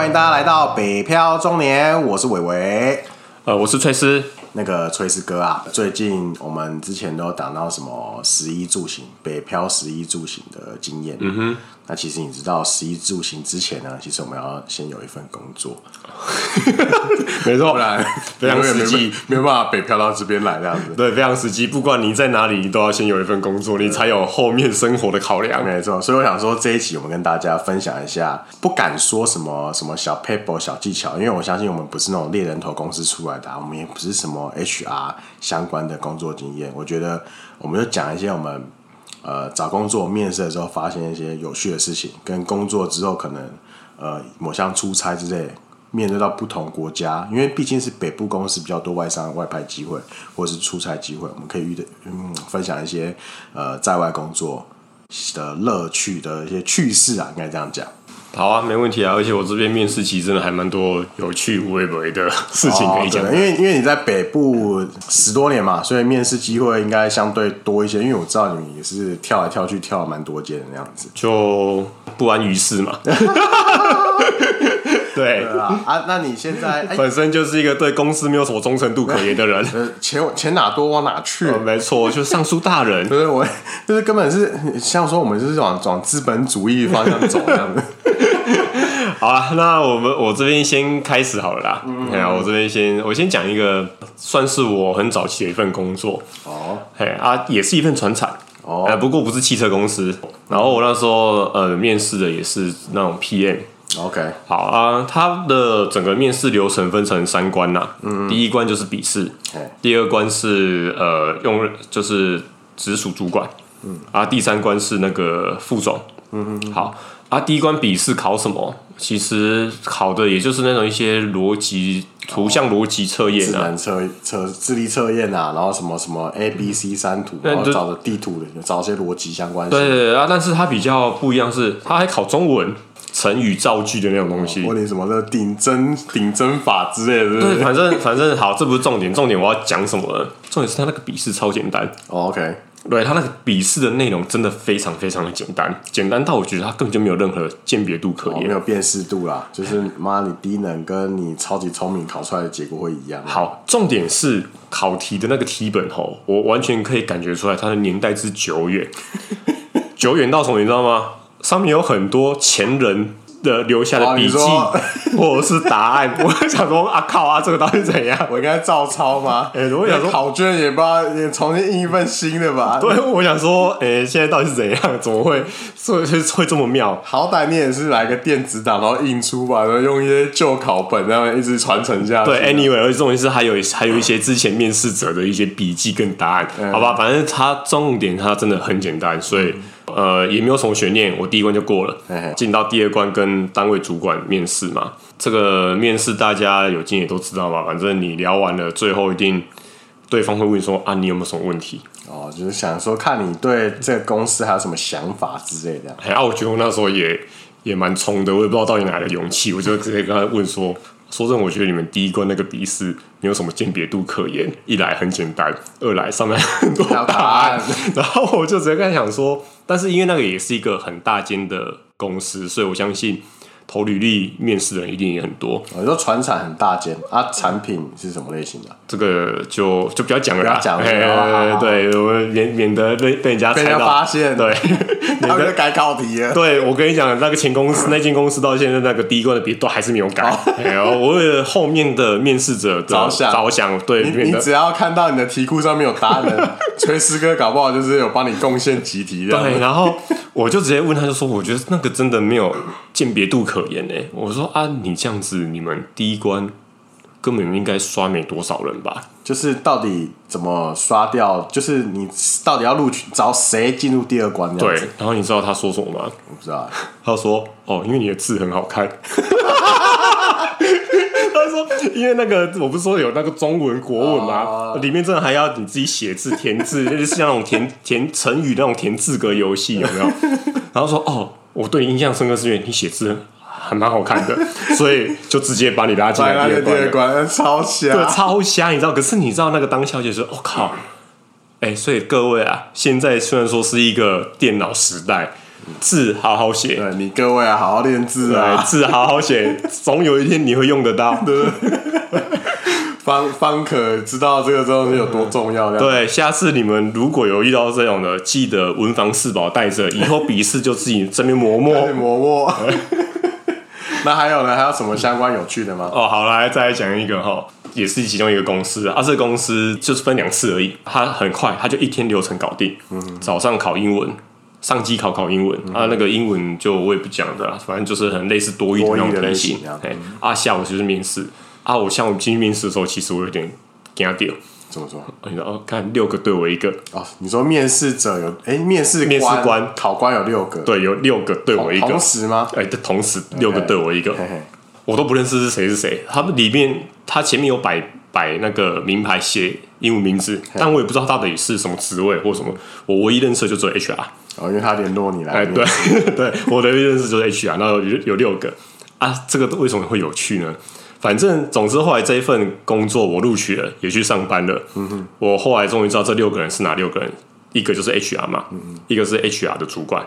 欢迎大家来到北漂中年，我是伟伟，呃，我是崔斯。那个崔斯哥啊，最近我们之前都有讲到什么十一住行，北漂十一住行的经验。嗯哼，那其实你知道食衣住行之前呢，其实我们要先有一份工作。没错，不然非常实际，没有办法北漂到这边来这样子。对，非常实际。不管你在哪里，你都要先有一份工作，你才有后面生活的考量。没错，所以我想说这一期我们跟大家分享一下，不敢说什么什么小 paper 小技巧，因为我相信我们不是那种猎人头公司出来的，我们也不是什么。HR 相关的工作经验，我觉得我们就讲一些我们呃找工作面试的时候发现一些有趣的事情，跟工作之后可能呃某项出差之类，面对到不同国家，因为毕竟是北部公司比较多外商外派机会或者是出差机会，我们可以遇到嗯分享一些呃在外工作的乐趣的一些趣事啊，应该这样讲。好啊，没问题啊！而且我这边面试其实真的还蛮多有趣无为的事情可以讲。哦，因为因为你在北部十多年嘛，所以面试机会应该相对多一些。因为我知道你们也是跳来跳去跳了蛮多间的那样子，就不安于世嘛。对，啊，啊，那你现在本身就是一个对公司没有什么忠诚度可言的人，钱钱哪多往哪去？哦、没错，就是尚书大人。对，我就是根本是像说我们就是往往资本主义方向走这样子。好了，那我们我这边先开始好了啦。嗯，嗯，我这边先我先讲一个，算是我很早期的一份工作哦。嘿啊，也是一份传产哦，不过不是汽车公司。然后我那时候呃面试的也是那种 PM。OK，好啊，他的整个面试流程分成三关呐。嗯，第一关就是笔试，第二关是呃用就是直属主管，嗯啊，第三关是那个副总。嗯嗯，好。啊，第一关笔试考什么？其实考的也就是那种一些逻辑、图像逻辑测验啊，测测智力测验啊，然后什么什么 A、B、C 三图，然后找的地图的，找一些逻辑相关的。对对对啊，但是它比较不一样是，它还考中文、成语造句的那种东西。问你什么的顶针顶针法之类的。对，反正反正好，这不是重点，重点我要讲什么了？重点是它那个笔试超简单。Oh, OK。对，他那个笔试的内容真的非常非常的简单，简单到我觉得他根本就没有任何鉴别度可言，哦，没有辨识度啦。就是妈，你低能跟你超级聪明考出来的结果会一样。好，重点是考题的那个题本吼，我完全可以感觉出来它的年代之久远，久远到什么你知道吗？上面有很多前人。的留下的笔记或者是答案，我想说啊靠啊，这个到底怎样？我应该照抄吗？哎、欸，我想说考卷也不知道也重新印一份新的吧？对，我想说，哎、欸，现在到底是怎样？怎么会会会这么妙？好歹你也是来个电子档，然后印出吧，然后用一些旧考本，然后一直传承下去。对，anyway，而且重点是还有还有一些之前面试者的一些笔记跟答案，嗯、好吧？反正它重点它真的很简单，所以。嗯呃，也没有什么悬念，我第一关就过了，进到第二关跟单位主管面试嘛。这个面试大家有经验都知道嘛，反正你聊完了，最后一定对方会问说啊，你有没有什么问题？哦，就是想说看你对这个公司还有什么想法之类的。哎，啊，我觉得我那时候也也蛮冲的，我也不知道到底哪来的勇气，我就直接跟他问说。说真的，我觉得你们第一关那个笔试没有什么鉴别度可言。一来很简单，二来上面很多答案，然后我就直接跟他讲说，但是因为那个也是一个很大间的公司，所以我相信。投履历面试的人一定也很多。你说传产很大间啊，产品是什么类型的？这个就就不要讲了啦，讲了。对，我们免免得被被人家猜到发现。对，免得改考题了。对，我跟你讲，那个前公司那间公司到现在那个第一关的笔都还是没有改。哎呦，我为了后面的面试者着想着想，对，你只要看到你的题库上面有答案，崔师哥搞不好就是有帮你贡献集题的。对，然后我就直接问他，就说我觉得那个真的没有鉴别度可。言呢？我说啊，你这样子，你们第一关根本应该刷没多少人吧？就是到底怎么刷掉？就是你到底要录取找谁进入第二关？对。然后你知道他说什么吗？我不知道。他说：“哦，因为你的字很好看。”他说：“因为那个我不是说有那个中文国文吗？哦、里面真的还要你自己写字填字，就是像那种填填成语那种填字格游戏，有没有？”然后说：“哦，我对你印象深刻是因为你写字。”还蛮好看的，所以就直接把你拉进来第二关，超瞎，对，超瞎，你知道？可是你知道那个当下就是，我、哦、靠，哎、欸，所以各位啊，现在虽然说是一个电脑时代，字好好写。对你各位啊，好好练字啊，字好好写，总有一天你会用得到。对。方方可知道这个东西有多重要。对，下次你们如果有遇到这种的，记得文房四宝带着，以后笔试就自己这边磨磨磨磨。那还有呢？还有什么相关有趣的吗？哦，好，来再来讲一个哈，也是其中一个公司啊，这个公司就是分两次而已，它很快，它就一天流程搞定。嗯，早上考英文，上机考考英文，啊，那个英文就我也不讲的，反正就是很类似多语的那种类型。哎，啊，下午就是面试。啊，我像我进去面试的时候，其实我有点惊掉。怎么说？你说哦，看六个对我一个。哦，你说面试者有哎，面试面试官考官有六个，对，有六个对我一个。同时吗？哎，同时六个对我一个，我都不认识是谁是谁。他们里面，他前面有摆摆那个名牌写英文名字，但我也不知道到底是什么职位或什么。我唯一认识的就只有 HR。哦，因为他联络你来。哎，对 对，我唯一认识就是 HR，然后有有六个啊，这个为什么会有趣呢？反正，总之，后来这一份工作我录取了，也去上班了。嗯哼，我后来终于知道这六个人是哪六个人，一个就是 HR 嘛，嗯、哼一个是 HR 的主管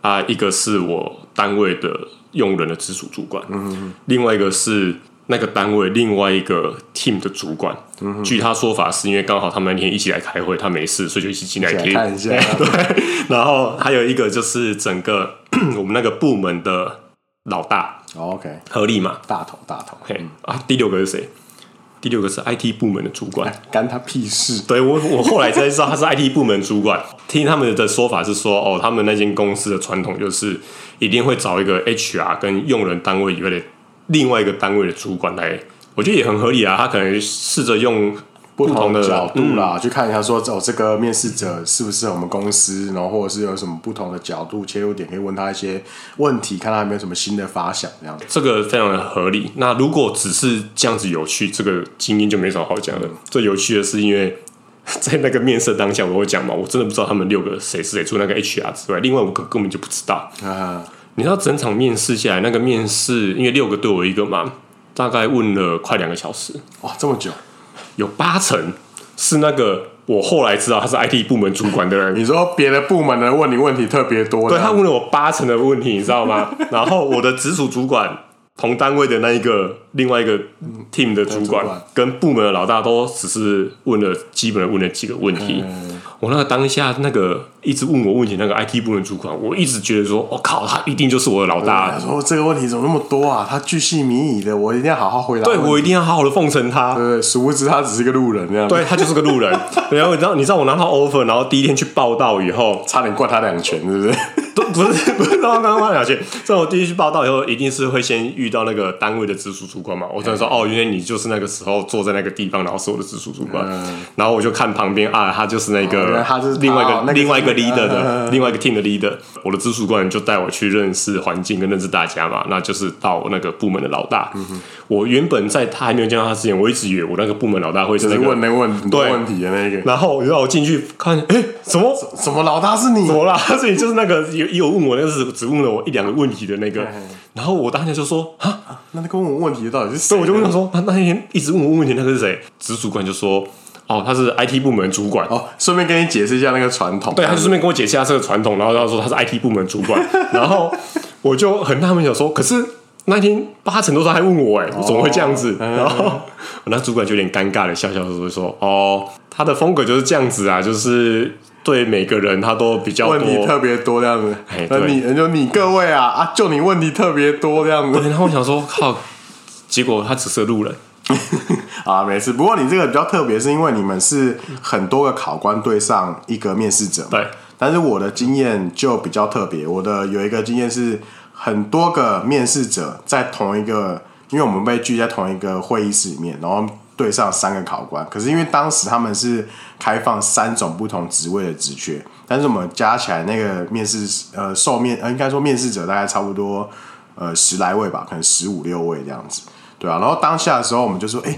啊，一个是我单位的用人的直属主管，嗯哼，另外一个是那个单位另外一个 team 的主管。嗯哼，据他说法是因为刚好他们那天一起来开会，他没事，所以就一起进来听。看一下，对。然后还有一个就是整个 我们那个部门的老大。Oh, OK，合理嘛？大头大头，嘿啊！第六个是谁？第六个是 IT 部门的主管，干他屁事？对我，我后来才知道他是 IT 部门主管。听他们的说法是说，哦，他们那间公司的传统就是一定会找一个 HR 跟用人单位以外的另外一个单位的主管来。我觉得也很合理啊，他可能试着用。不同的角度啦，嗯、去看一下说，哦，这个面试者适不适合我们公司，然后或者是有什么不同的角度切入点，可以问他一些问题，看他有没有什么新的发想，这样子。这个非常的合理。那如果只是这样子有趣，这个经验就没什么好讲的。嗯、最有趣的是，因为 在那个面试当下，我会讲嘛，我真的不知道他们六个谁是谁，除那个 HR 之外，另外五个根本就不知道。啊，你知道整场面试下来，那个面试因为六个对我一个嘛，大概问了快两个小时。哇，这么久。有八成是那个我后来知道他是 IT 部门主管的人。你说别的部门的问你问题特别多，对，他问了我八成的问题，你知道吗？然后我的直属主管。同单位的那一个另外一个 team 的主管跟部门的老大都只是问了基本的问了几个问题。我那个当下那个一直问我问题那个 IT 部门主管，我一直觉得说，我靠，他一定就是我的老大。说这个问题怎么那么多啊？他巨细靡遗的，我一定要好好回答。对，我一定要好好的奉承他。对，殊不知他只是一个路人这样。对，他就是个路人。然后你知道，你知道我拿到 offer，然后第一天去报道以后，差点灌他两拳，是不是？都不是 不是刚刚灌两拳。这我第一去报道以后，一定是会先遇到那个单位的直属主管嘛。我只能说哦，原来你就是那个时候坐在那个地方，然后是我的直属主管。然后我就看旁边啊，他就是那个，他是另外一个另外一个 leader 的另外一个 team 的 leader。我的直属官员就带我去认识环境跟认识大家嘛。那就是到那个部门的老大。我原本在他还没有见到他之前，我一直以为我那个部门老大会是那个问那问很多问题的那个。然后让我进去看，哎，什么什么老大是你？怎么啦？所以就是那个有有问我，那是只问了我一两个问题的那个。然后我当时就说啊，那那个问我问题的到底是谁？所以我就问他说，那那天一直问我问题那个是谁？直主管就说，哦，他是 IT 部门主管。哦，顺便跟你解释一下那个传统。对，他就顺便跟我解释一下这个传统，然后他说他是 IT 部门主管。然后我就很纳闷，想说，可是那天八成都是他还问我，哎，怎么会这样子？然后我那主管就有点尴尬的笑笑说说，哦，他的风格就是这样子啊，就是。对每个人他都比较多问题特别多这样子，那你就你各位啊啊，就你问题特别多这样子。然后我想说，靠，结果他只是路人 啊，没事。不过你这个比较特别，是因为你们是很多个考官对上一个面试者。对，但是我的经验就比较特别，我的有一个经验是很多个面试者在同一个，因为我们被聚在同一个会议室里面，然后。对上三个考官，可是因为当时他们是开放三种不同职位的职缺，但是我们加起来那个面试呃受面呃应该说面试者大概差不多呃十来位吧，可能十五六位这样子，对啊。然后当下的时候，我们就说，哎，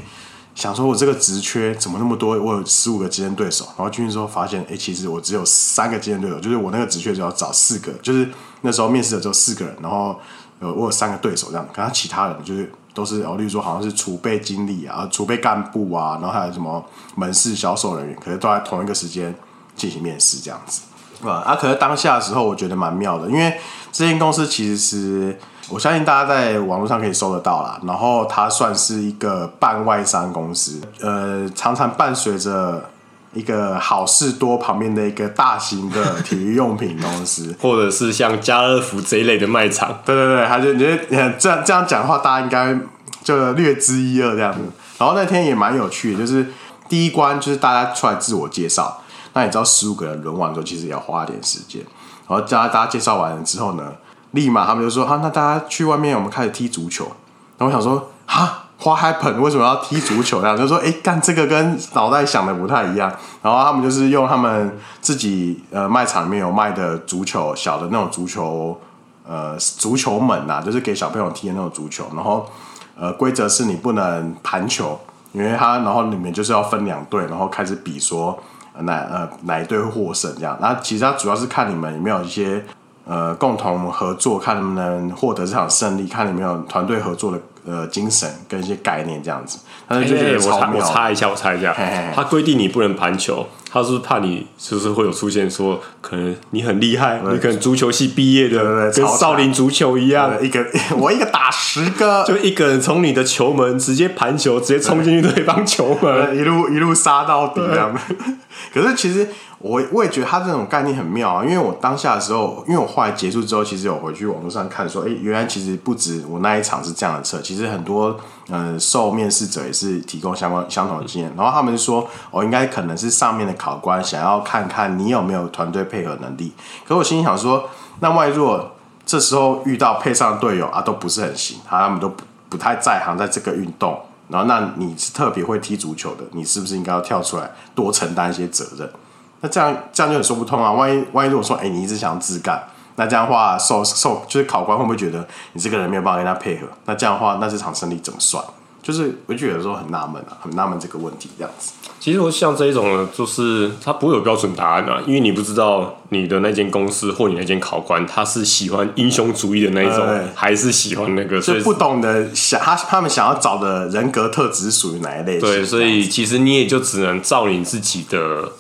想说我这个职缺怎么那么多？我有十五个竞争对手，然后进去之后发现，哎，其实我只有三个竞争对手，就是我那个职缺只要找四个，就是那时候面试的只有四个人，然后呃我有三个对手这样，可他其他人就是。都是哦，例如说好像是储备经理啊、储备干部啊，然后还有什么门市销售人员，可是都在同一个时间进行面试这样子。啊，啊，可是当下的时候，我觉得蛮妙的，因为这间公司其实是我相信大家在网络上可以搜得到啦。然后它算是一个半外商公司，呃，常常伴随着一个好事多旁边的一个大型的体育用品公司，或者是像家乐福这一类的卖场。对对对，他就觉得这样这样讲的话，大家应该就略知一二这样子。然后那天也蛮有趣的，就是第一关就是大家出来自我介绍。那你知道十五个人轮完之后，其实也要花一点时间。然后大家大家介绍完了之后呢，立马他们就说：“啊，那大家去外面，我们开始踢足球。”然后我想说：“哈，What happened？为什么要踢足球？”这样就说：“哎，干这个跟脑袋想的不太一样。”然后他们就是用他们自己呃卖场里面有卖的足球，小的那种足球，呃，足球门呐，就是给小朋友踢的那种足球。然后呃，规则是你不能盘球，因为它然后里面就是要分两队，然后开始比说。哪呃哪一队获胜这样？那其实它主要是看你们有没有一些呃共同合作，看能不能获得这场胜利，看有没有团队合作的呃精神跟一些概念这样子。但是就觉得我插我插一下，我插一下，他规定你不能盘球，他是不是怕你是不是会有出现说可能你很厉害，你可能足球系毕业的，对对对，跟少林足球一样，一个 我一个打十个，就一个人从你的球门直接盘球，直接冲进去对方球门，一路一路杀到底这样。可是其实我我也觉得他这种概念很妙啊，因为我当下的时候，因为我后来结束之后，其实有回去网络上看说，哎，原来其实不止我那一场是这样的测，其实很多嗯、呃、受面试者也是提供相关相同的经验，然后他们说，我、哦、应该可能是上面的考官想要看看你有没有团队配合能力。可是我心里想说，那万一如果这时候遇到配上队友啊都不是很行，他他们都不不太在行在这个运动。然后，那你是特别会踢足球的，你是不是应该要跳出来多承担一些责任？那这样这样就很说不通啊！万一万一如果说，哎，你一直想要自干，那这样的话受受就是考官会不会觉得你这个人没有办法跟他配合？那这样的话，那这场胜利怎么算？就是我觉得有时候很纳闷啊，很纳闷这个问题这样子。其实我像这一种呢，就是他不会有标准答案啊，因为你不知道你的那间公司或你那间考官他是喜欢英雄主义的那一种，呃、还是喜欢那个，所以不懂得想他他们想要找的人格特质属于哪一类？对，所以其实你也就只能照你自己的。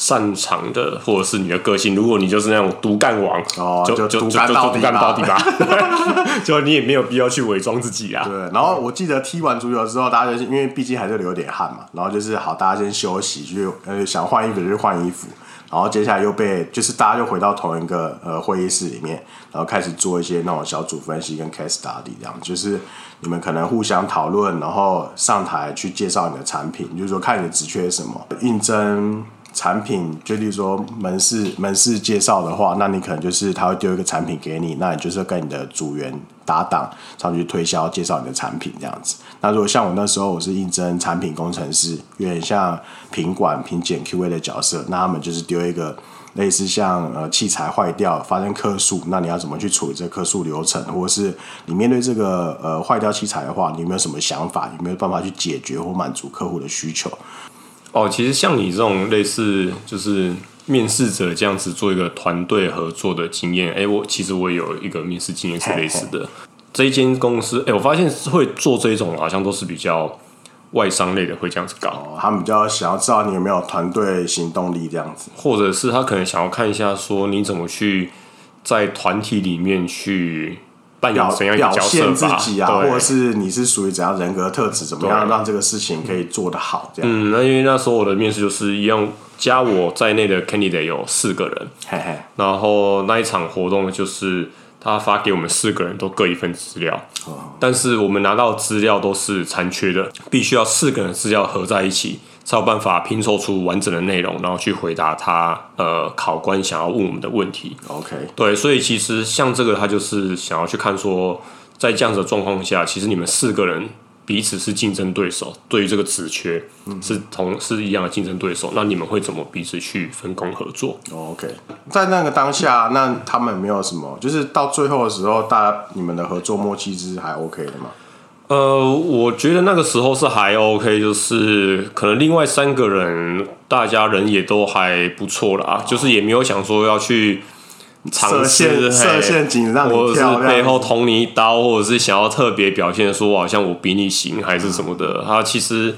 擅长的，或者是你的个性，如果你就是那种独干王，哦，就就独干到底吧，就你也没有必要去伪装自己啊。对，然后我记得踢完足球之后，大家就是因为毕竟还是流点汗嘛，然后就是好，大家先休息，就呃想换衣服就去换衣服，然后接下来又被就是大家又回到同一个呃会议室里面，然后开始做一些那种小组分析跟 case study 这样，就是你们可能互相讨论，然后上台去介绍你的产品，就是说看你的职缺是什么，应征。产品，就例如说门市门市介绍的话，那你可能就是他会丢一个产品给你，那你就是跟你的组员搭档上去推销介绍你的产品这样子。那如果像我那时候我是应征产品工程师，有点像品管品检 QA 的角色，那他们就是丢一个类似像呃器材坏掉发生客诉，那你要怎么去处理这客诉流程，或者是你面对这个呃坏掉器材的话，你有没有什么想法，有没有办法去解决或满足客户的需求？哦，其实像你这种类似就是面试者这样子做一个团队合作的经验，哎，我其实我也有一个面试经验是类似的。这一间公司，哎，我发现会做这种好像都是比较外商类的，会这样子搞。哦，他们比较想要知道你有没有团队行动力这样子，或者是他可能想要看一下说你怎么去在团体里面去。扮演怎样一个角色，表现自己啊，或者是你是属于怎样人格特质，怎么样让这个事情可以做得好？这样。嗯，那因为那时候我的面试就是一样，加我在内的 candidate 有四个人，嘿嘿。然后那一场活动就是他发给我们四个人都各一份资料，哦，但是我们拿到资料都是残缺的，必须要四个人资料合在一起。才有办法拼凑出完整的内容，然后去回答他呃考官想要问我们的问题。OK，对，所以其实像这个，他就是想要去看说，在这样子的状况下，其实你们四个人彼此是竞争对手，对于这个职缺是同是一样的竞争对手，那你们会怎么彼此去分工合作？OK，在那个当下，那他们没有什么，就是到最后的时候，大家你们的合作默契是还 OK 的吗？呃，我觉得那个时候是还 OK，就是可能另外三个人，大家人也都还不错啦，哦、就是也没有想说要去尝试设陷阱让你跳，或者是背后捅你一刀，或者是想要特别表现说好像我比你行还是什么的。他、嗯、其实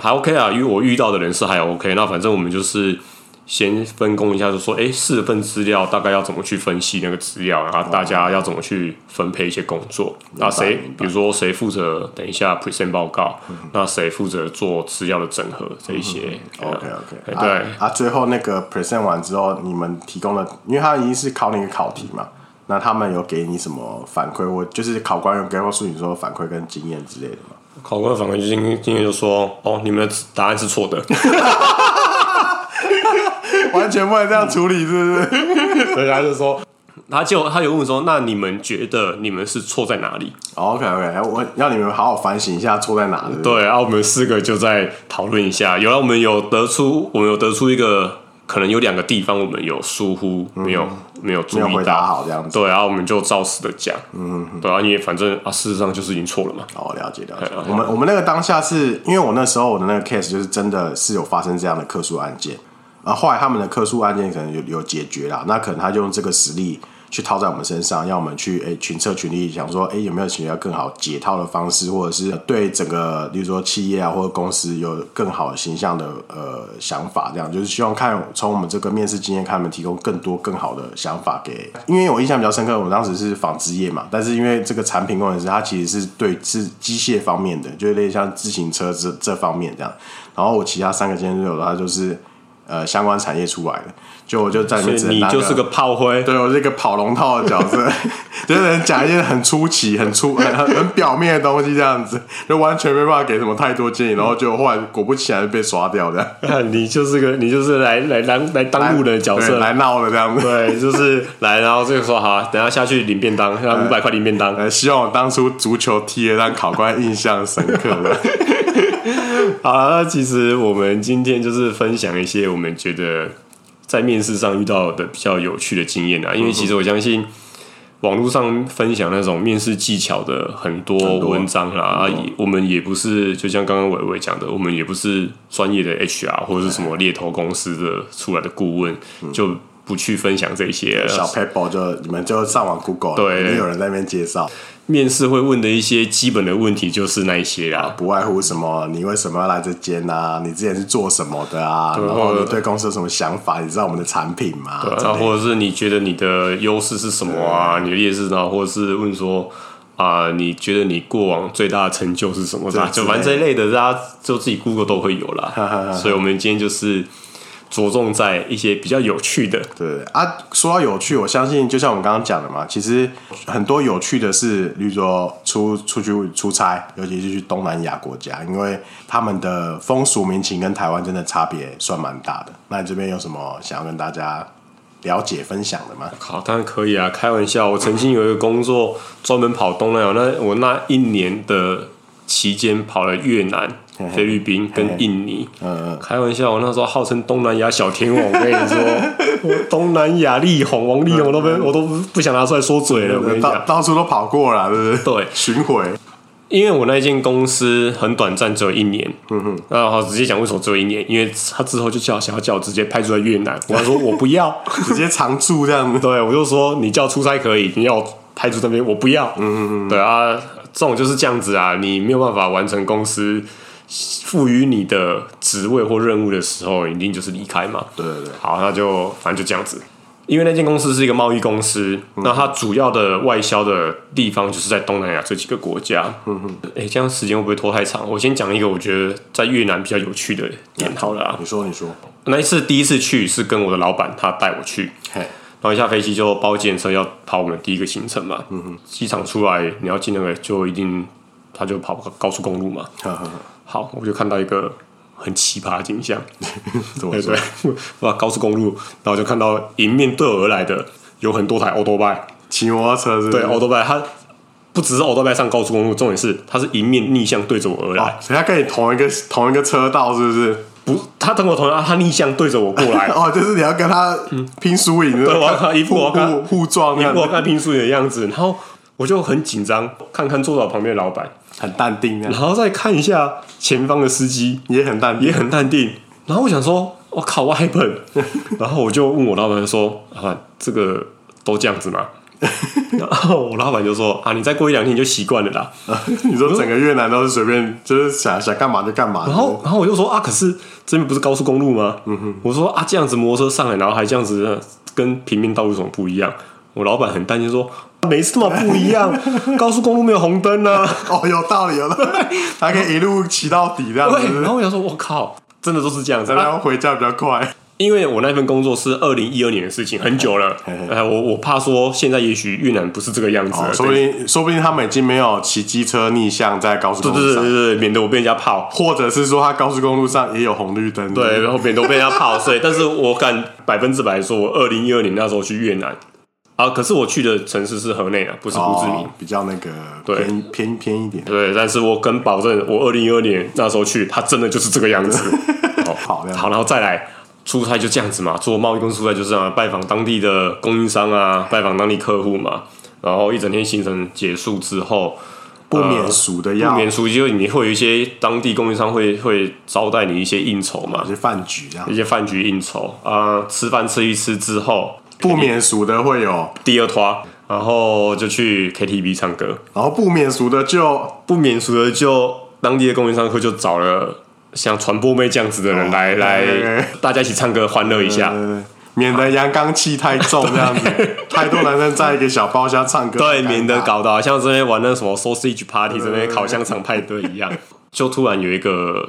还 OK 啊，因为我遇到的人是还 OK，那反正我们就是先分工一下，就说，哎，四份资料大概要怎么去分析那个资料，然后大家要怎么去分配一些工作。那谁，比如说谁负责等一下 present 报告，那谁负责做资料的整合这一些。OK OK，对啊，最后那个 present 完之后，你们提供的，因为他已经是考那个考题嘛，那他们有给你什么反馈？我就是考官有给告诉你说反馈跟经验之类的吗？考官的反馈就今今天就说，哦，你们的答案是错的。完全不能这样处理，是不是？所以他就说，他就他有问说，那你们觉得你们是错在哪里？OK OK，我要你们好好反省一下错在哪里。对，然后我们四个就在讨论一下，有了我们有得出，我们有得出一个可能有两个地方我们有疏忽，没有没有注意回答好这样子。对，然后我们就照实的讲，嗯，对啊，因为反正啊，事实上就是已经错了嘛。哦，了解了解。我们我们那个当下是因为我那时候我的那个 case 就是真的是有发生这样的特殊案件。啊，后来他们的客诉案件可能有有解决了，那可能他就用这个实例去套在我们身上，让我们去诶、群策群力，想说诶、有没有其他更好解套的方式，或者是对整个，比如说企业啊或者公司有更好的形象的呃想法，这样就是希望看从我们这个面试经验，看他们提供更多更好的想法给。因为我印象比较深刻，我当时是纺织业嘛，但是因为这个产品工程师他其实是对是机械方面的，就类似像自行车这这方面这样，然后我其他三个经验有的他就是。呃，相关产业出来的，就我就在里面只能，你就是个炮灰，对我是一个跑龙套的角色，就是讲一些很出奇、很出、很很表面的东西，这样子，就完全没办法给什么太多建议，然后就后来果不其然被刷掉的。你就是个，你就是来来来来当路的角色，来闹的这样子。对，就是来，然后这个说好，等下下去领便当，要五百块领便当。希望我当初足球踢的让考官印象深刻的。好了，那其实我们今天就是分享一些我们觉得在面试上遇到的比较有趣的经验啊。因为其实我相信网络上分享那种面试技巧的很多文章啦啊，也我们也不是就像刚刚伟伟讲的，我们也不是专业的 HR 或者是什么猎头公司的出来的顾问，就不去分享这些。小 paper 就你们就上网 Google，对，没有人在那边介绍。面试会问的一些基本的问题就是那一些啦，不外乎什么，你为什么要来这间啊？你之前是做什么的啊？然后你对公司有什么想法？你知道我们的产品吗？对，或者是你觉得你的优势是什么啊？你的劣势呢？或者是问说啊，你觉得你过往最大的成就是什么？就反正这一类的，大家就自己 Google 都会有啦。所以，我们今天就是。着重在一些比较有趣的，对啊。说到有趣，我相信就像我们刚刚讲的嘛，其实很多有趣的是，比如说出出去出差，尤其是去东南亚国家，因为他们的风俗民情跟台湾真的差别算蛮大的。那你这边有什么想要跟大家了解分享的吗？好，当然可以啊，开玩笑。我曾经有一个工作专门跑东南亚，那我那一年的期间跑了越南。菲律宾跟印尼，嗯嗯，开玩笑，我那时候号称东南亚小天王，我跟你说，我东南亚力宏、王力宏都被我都不想拿出来说嘴了。我跟你讲，到处都跑过了，对不对？对，巡回。因为我那间公司很短暂，只有一年。嗯哼，那好，直接讲为什么只有一年？因为他之后就叫想要叫我直接派驻在越南，我说我不要，直接常驻这样子。对，我就说你叫出差可以，你要派驻那边，我不要。嗯嗯，对啊，这种就是这样子啊，你没有办法完成公司。赋予你的职位或任务的时候，一定就是离开嘛。对对对。好，那就反正就这样子。因为那间公司是一个贸易公司，嗯、那它主要的外销的地方就是在东南亚这几个国家。嗯哼。哎、欸，这样时间会不会拖太长？我先讲一个我觉得在越南比较有趣的点好了啊。你说，你说。那一次第一次去是跟我的老板他带我去，嘿然后一下飞机就包计程车要跑我们第一个行程嘛。嗯哼。机场出来你要进那个就一定他就跑高速公路嘛。呵呵好，我就看到一个很奇葩的景象，对对对，哇，高速公路，然后就看到迎面对我而来的有很多台欧多拜骑摩托车是是，对，欧多拜，它不只是欧多拜上高速公路，重点是它是迎面逆向对着我而来，所以它跟你同一个同一个车道，是不是？不，他跟我同样，他逆向对着我过来，哦，就是你要跟他拼输赢，嗯、对，我要看一副我看互撞，一副我看拼输赢的样子，然后我就很紧张，看看坐在我旁边的老板。很淡定，然后再看一下前方的司机，也很淡定，也很淡定。然后我想说，我靠，我还笨。然后我就问我老板说：“啊，这个都这样子吗？” 然后我老板就说啊，你再过一两天你就习惯了啦。你说整个越南都是随便，就是想想干嘛就干嘛。然后，然后我就说啊，可是这边不是高速公路吗？嗯哼，我说啊，这样子摩托车上来，然后还这样子，跟平民道路有什么不一样？我老板很担心说，没什么不一样，高速公路没有红灯啊。哦，有道理，有道理，还可以一路骑到底这样子。然后我想说，我靠，真的都是这样子，然后回家比较快。因为我那份工作是二零一二年的事情，很久了。哎，我我怕说现在也许越南不是这个样子，哦，说不定说不定他们已经没有骑机车逆向在高速公路上，对对对对，免得我被人家泡，或者是说他高速公路上也有红绿灯，对，然后免得我被人家泡。所以，但是我敢百分之百说，我二零一二年那时候去越南啊，可是我去的城市是河内啊，不是胡志明，哦，比较那个偏对偏偏一点。对，但是我敢保证，我二零一二年那时候去，它真的就是这个样子。哦，好，好，然后再来。出差就这样子嘛，做贸易公司出差就是这样，拜访当地的供应商啊，拜访当地客户嘛，然后一整天行程结束之后，不免俗的样，呃、不免俗，就你会有一些当地供应商会会招待你一些应酬嘛，一些饭局这样，一些饭局应酬啊、呃，吃饭吃一吃之后，不免俗的会有第二拖，然后就去 KTV 唱歌，然后不免俗的就不免俗的就当地的供应商会就找了。像传播妹这样子的人来、哦、来，大家一起唱歌欢乐一下，免得阳刚气太重这样子，太多男生在一个小包厢唱歌，对，免得搞到像这边玩那什么 sausage party 这边烤香肠派对一样，就突然有一个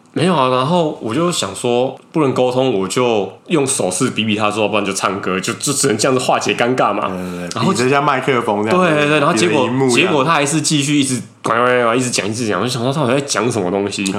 没有啊，然后我就想说不能沟通，我就用手势比比他说，不然就唱歌，就就只能这样子化解尴尬嘛。然后比一下麦克风，对对对，然后结果结果他还是继续一直呱呱呱一直讲一直讲，我就想说他好像在讲什么东西。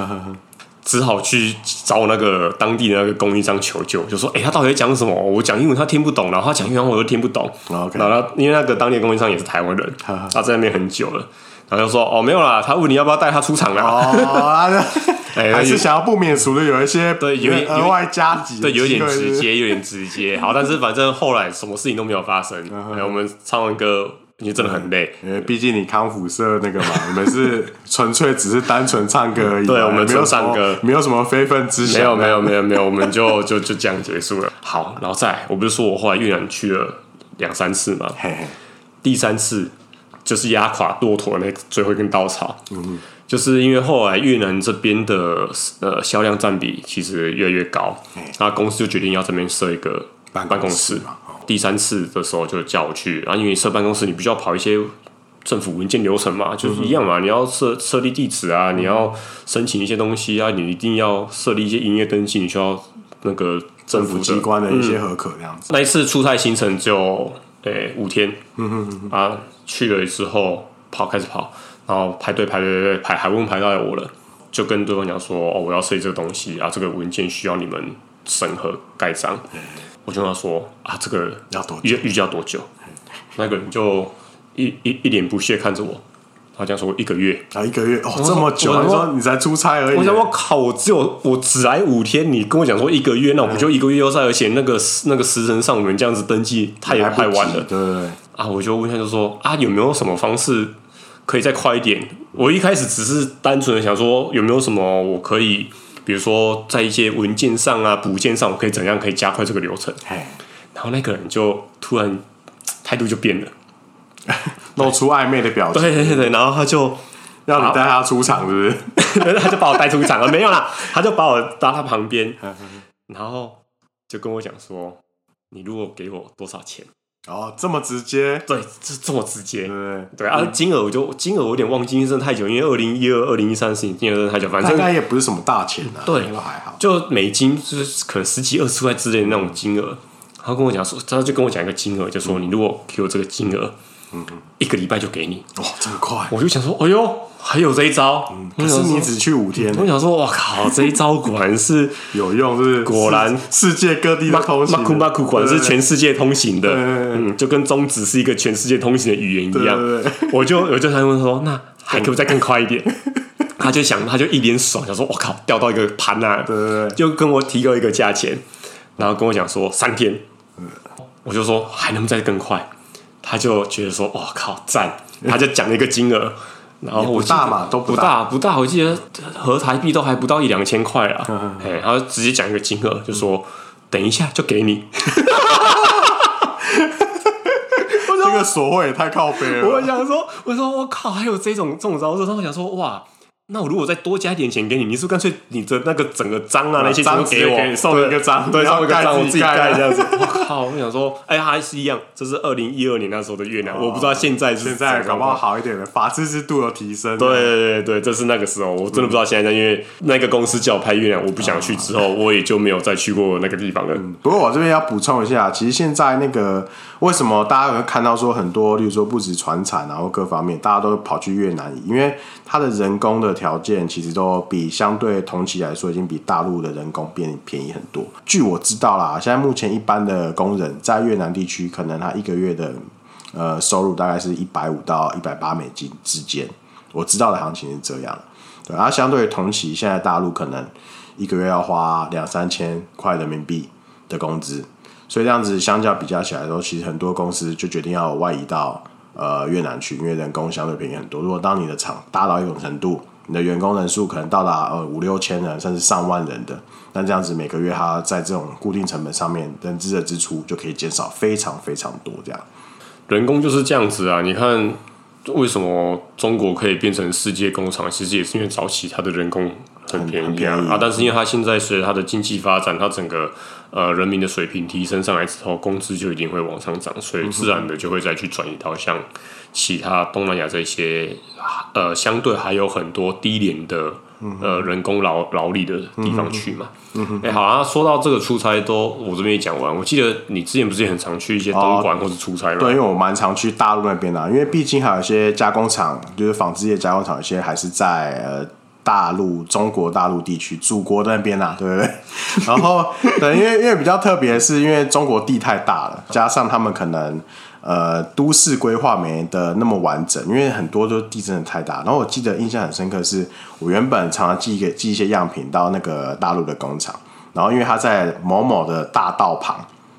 只好去找我那个当地的那个供应商求救，就说：“哎、欸，他到底在讲什么？我讲英文他听不懂，然后他讲英文我又听不懂。Okay. 然后因为那个当地的供应商也是台湾人，他在那边很久了，然后就说：‘哦，没有啦，他问你要不要带他出场啦。哦’ 哎，还是想要不免俗的有一些对有点额外加急，对，有点直接，有点直接。好，但是反正后来什么事情都没有发生。哎，我们唱完歌。”因为真的很累，因为毕竟你康复社那个嘛，我们是纯粹只是单纯唱歌而已。对，我们没有唱歌，没有什么非分之想。没有，没有，没有，没有，我们就就就这样结束了。好，然后再来，我不是说我后来越南去了两三次嘛，第三次就是压垮骆驼那最后一根稻草。嗯，就是因为后来越南这边的呃销量占比其实越来越高，那公司就决定要这边设一个办公室嘛。第三次的时候就叫我去，然后因为设办公室，你必须要跑一些政府文件流程嘛，就是一样嘛，你要设设立地址啊，你要申请一些东西啊，你一定要设立一些营业登记，你需要那个政府机关的一些合可这样子。那一次出差行程就诶、欸、五天，嗯哼嗯哼。啊去了之后跑开始跑，然后排队排队排排还不用排到我了，就跟对方讲说哦，我要设立这个东西啊，这个文件需要你们审核盖章。我就跟他说啊，这个要多预预计要多久？那个人就一一一脸不屑看着我，他这样说一个月啊，一个月哦，这么久？你说你才出差而已？我想我靠，我只有我只来五天，你跟我讲说一个月，那我不就一个月要在，而且那个那个时辰上我们这样子登记太太晚了，对啊，我就问他就说啊，有没有什么方式可以再快一点？我一开始只是单纯的想说有没有什么我可以。比如说，在一些文件上啊、补件上，我可以怎样可以加快这个流程？然后那个人就突然态度就变了，露出暧昧的表情。对对对，然后他就让你带他出场，是不是？他就把我带出场了，没有啦，他就把我搭他旁边，然后就跟我讲说：“你如果给我多少钱？”哦，这么直接？对，这这么直接？对对，啊，金额我就金额我有点忘记，因为真的太久，因为二零一二、二零一三事情，金额真的太久，反正应该也不是什么大钱啊，对，还好，就美金就是可能十几二十块之类的那种金额。他跟我讲说，他就跟我讲一个金额，就说你如果给我这个金额。嗯，一个礼拜就给你哇，这么快！我就想说，哎呦，还有这一招。嗯，可是你只去五天。我想说，我靠，这一招果然是有用，是不是？果然世界各地的通行。马库马库果然是全世界通行的。嗯，就跟中指是一个全世界通行的语言一样。我就我就他问说，那 还可不再更快一点？他就想，他就一脸爽，想说：“我靠，掉到一个盘啊！”对对对，就跟我提高一个价钱，然后跟我讲说三天。嗯，我就说还能再更快，他就觉得说：“哇靠，赞！”他就讲了一个金额，然后我不大嘛，都不大不大，我记得合台币都还不到一两千块啊。哎，他就直接讲一个金额，就说：“等一下就给你。”这个所谓也太靠背了。我想说，我说我靠，还有这种这种招式。他们想说，哇，那我如果再多加一点钱给你，你是不是干脆你的那个整个章啊那些全部给我，送一个章，对，送一个章，我自己盖这样子。我靠，我想说，哎，还是一样，这是二零一二年那时候的越南，我不知道现在现在搞不好好一点的法治制度有提升。对对对，这是那个时候，我真的不知道现在，因为那个公司叫我拍越南，我不想去，之后我也就没有再去过那个地方了。不过我这边要补充一下，其实现在那个。为什么大家会看到说很多，例如说不止船产，然后各方面，大家都跑去越南，因为它的人工的条件其实都比相对同期来说，已经比大陆的人工变便宜很多。据我知道啦，现在目前一般的工人在越南地区，可能他一个月的呃收入大概是一百五到一百八美金之间。我知道的行情是这样，对，而相对同期，现在大陆可能一个月要花两三千块人民币的工资。所以这样子相较比较起来的时候，其实很多公司就决定要外移到呃越南去，因为人工相对便宜很多。如果当你的厂大到一种程度，你的员工人数可能到达呃五六千人，甚至上万人的，那这样子每个月他在这种固定成本上面人资的支出就可以减少非常非常多。这样人工就是这样子啊！你看为什么中国可以变成世界工厂？其实也是因为早期它的人工很便宜啊，宜啊，但是因为它现在随着它的经济发展，它整个呃，人民的水平提升上来之后，工资就一定会往上涨，所以自然的就会再去转移到像其他东南亚这些呃，相对还有很多低廉的呃人工劳劳力的地方去嘛。哎、嗯欸，好啊，说到这个出差都我这边也讲完。我记得你之前不是也很常去一些东莞或者出差吗？对，因为我蛮常去大陆那边的，因为毕竟还有一些加工厂，就是纺织业加工厂，有些还是在呃。大陆、中国大陆地区、祖国那边啊，对不对？然后，对，因为因为比较特别的是，因为中国地太大了，加上他们可能呃都市规划没的那么完整，因为很多都地震的太大。然后我记得印象很深刻是，我原本常常寄一个寄一些样品到那个大陆的工厂，然后因为他在某某的大道旁。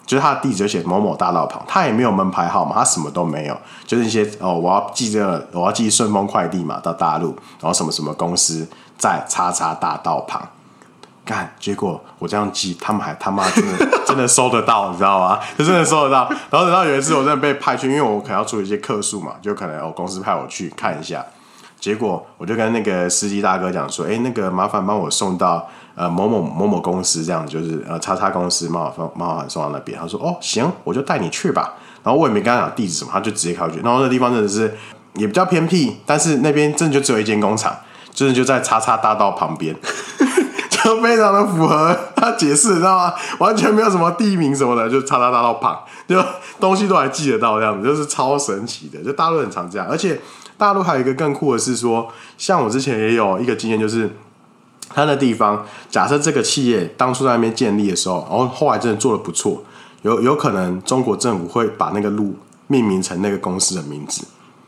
就是他的地址就写某某大道旁，他也没有门牌号码，他什么都没有，就是一些哦，我要寄这个，我要寄顺丰快递嘛，到大陆，然后什么什么公司在叉叉大道旁干，结果我这样寄，他们还他妈真的真的收得到，你知道吗？就真的收得到。然后等到有一次我真的被派去，因为我可能要处理一些客诉嘛，就可能哦公司派我去看一下，结果我就跟那个司机大哥讲说，哎，那个麻烦帮我送到。呃，某某某某公司这样子，就是呃，叉叉公司，冒好冒好送到那边。他说：“哦，行，我就带你去吧。”然后我也没跟他讲地址什么，他就直接开过去。然后那地方真的是也比较偏僻，但是那边真的就只有一间工厂，真的就在叉叉大道旁边，就 非常的符合 他解释，你知道吗？完全没有什么地名什么的，就叉叉叉到旁，就东西都还记得到这样子，就是超神奇的。就大陆很常这样，而且大陆还有一个更酷的是说，像我之前也有一个经验，就是。他的地方，假设这个企业当初在那边建立的时候，然后后来真的做的不错，有有可能中国政府会把那个路命名成那个公司的名字。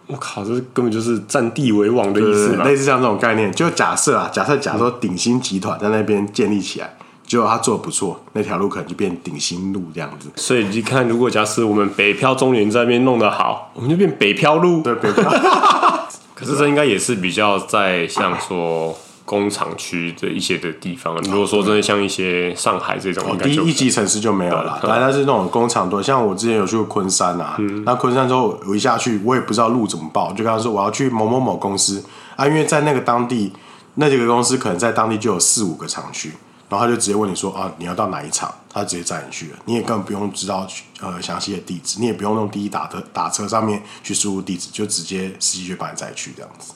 我靠，这根本就是占地为王的意思，类似像这种概念。就假设啊，假设假设鼎新集团在那边建立起来，结果他做的不错，那条路可能就变鼎新路这样子。所以你看，如果假设我们北漂中原在那边弄得好，我们就变北漂路。对，北漂。可是这应该也是比较在像说。工厂区的一些的地方，如果说真的像一些上海这种，第一级城市就没有了。当然，它是那种工厂多，像我之前有去过昆山啊，嗯、那昆山之后我一下去，我也不知道路怎么报，就跟他说我要去某某某公司啊，因为在那个当地那几个公司可能在当地就有四五个厂区，然后他就直接问你说啊，你要到哪一厂，他直接载你去了，你也根本不用知道呃详细的地址，你也不用用滴滴打车打车上面去输入地址，就直接司机就把你载去这样子。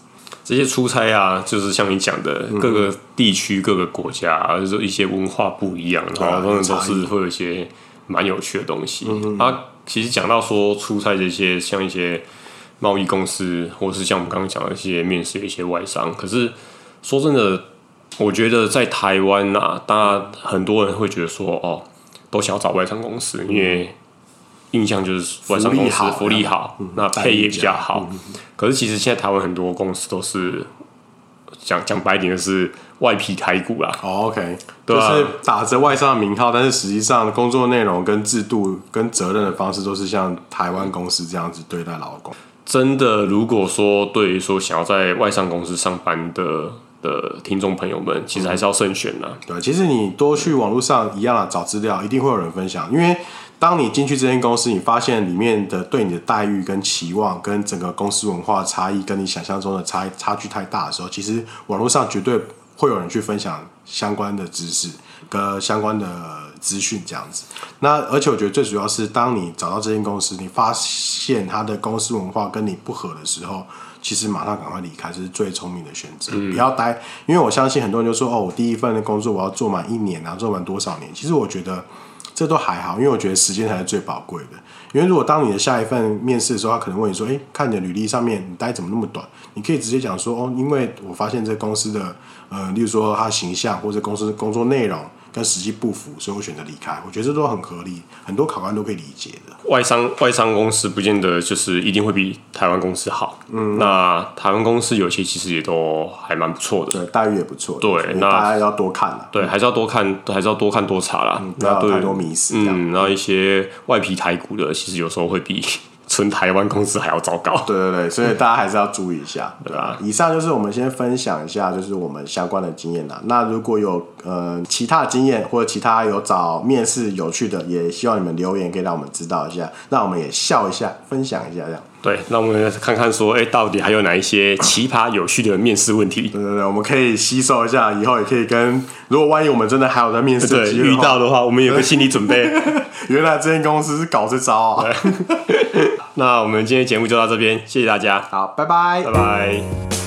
这些出差啊，就是像你讲的，各个地区、各个国家，啊，就是一些文化不一样，然后都是会有一些蛮有趣的东西。啊，其实讲到说出差这些，像一些贸易公司，或是像我们刚刚讲的一些面试的一些外商，可是说真的，我觉得在台湾啊，大家很多人会觉得说，哦，都想要找外商公司，因为。印象就是外商公司福利好，那配也比较好。可是其实现在台湾很多公司都是讲讲白一点就是外皮台骨啦。哦，OK，对啊，就是打着外商的名号，但是实际上工作内容跟制度跟责任的方式都是像台湾公司这样子对待劳工。真的，如果说对于说想要在外商公司上班的的听众朋友们，其实还是要慎选呐。对，其实你多去网络上一样的找资料，一定会有人分享，因为。当你进去这间公司，你发现里面的对你的待遇跟期望，跟整个公司文化差异，跟你想象中的差差距太大的时候，其实网络上绝对会有人去分享相关的知识跟相关的资讯这样子。那而且我觉得最主要是，当你找到这间公司，你发现他的公司文化跟你不合的时候，其实马上赶快离开，这是最聪明的选择。嗯、不要待，因为我相信很多人就说：“哦，我第一份的工作我要做满一年啊，做满多少年？”其实我觉得。这都还好，因为我觉得时间才是最宝贵的。因为如果当你的下一份面试的时候，他可能问你说：“诶，看你的履历上面你待怎么那么短？”你可以直接讲说：“哦，因为我发现这公司的，呃，例如说他形象或者公司工作内容。”跟实际不符，所以我选择离开。我觉得这都很合理，很多考官都可以理解的。外商外商公司不见得就是一定会比台湾公司好。嗯，那台湾公司有些其实也都还蛮不错的，对，待遇也不错。对，那大家要多看了。对，还是要多看，还是要多看多查啦。不要太多迷思。嗯，然后一些外皮台股的，其实有时候会比。纯台湾公司还要糟糕，对对对，所以大家还是要注意一下，对吧？以上就是我们先分享一下，就是我们相关的经验啦。那如果有呃其他的经验或者其他有找面试有趣的，也希望你们留言可以让我们知道一下，那我们也笑一下，分享一下这样。对，那我们看看说，哎、欸，到底还有哪一些奇葩有趣的面试问题？对对对，我们可以吸收一下，以后也可以跟，如果万一我们真的还有在面试对遇到的话，我们有个心理准备。原来这间公司是搞这招啊！那我们今天节目就到这边，谢谢大家，好，拜拜，拜拜。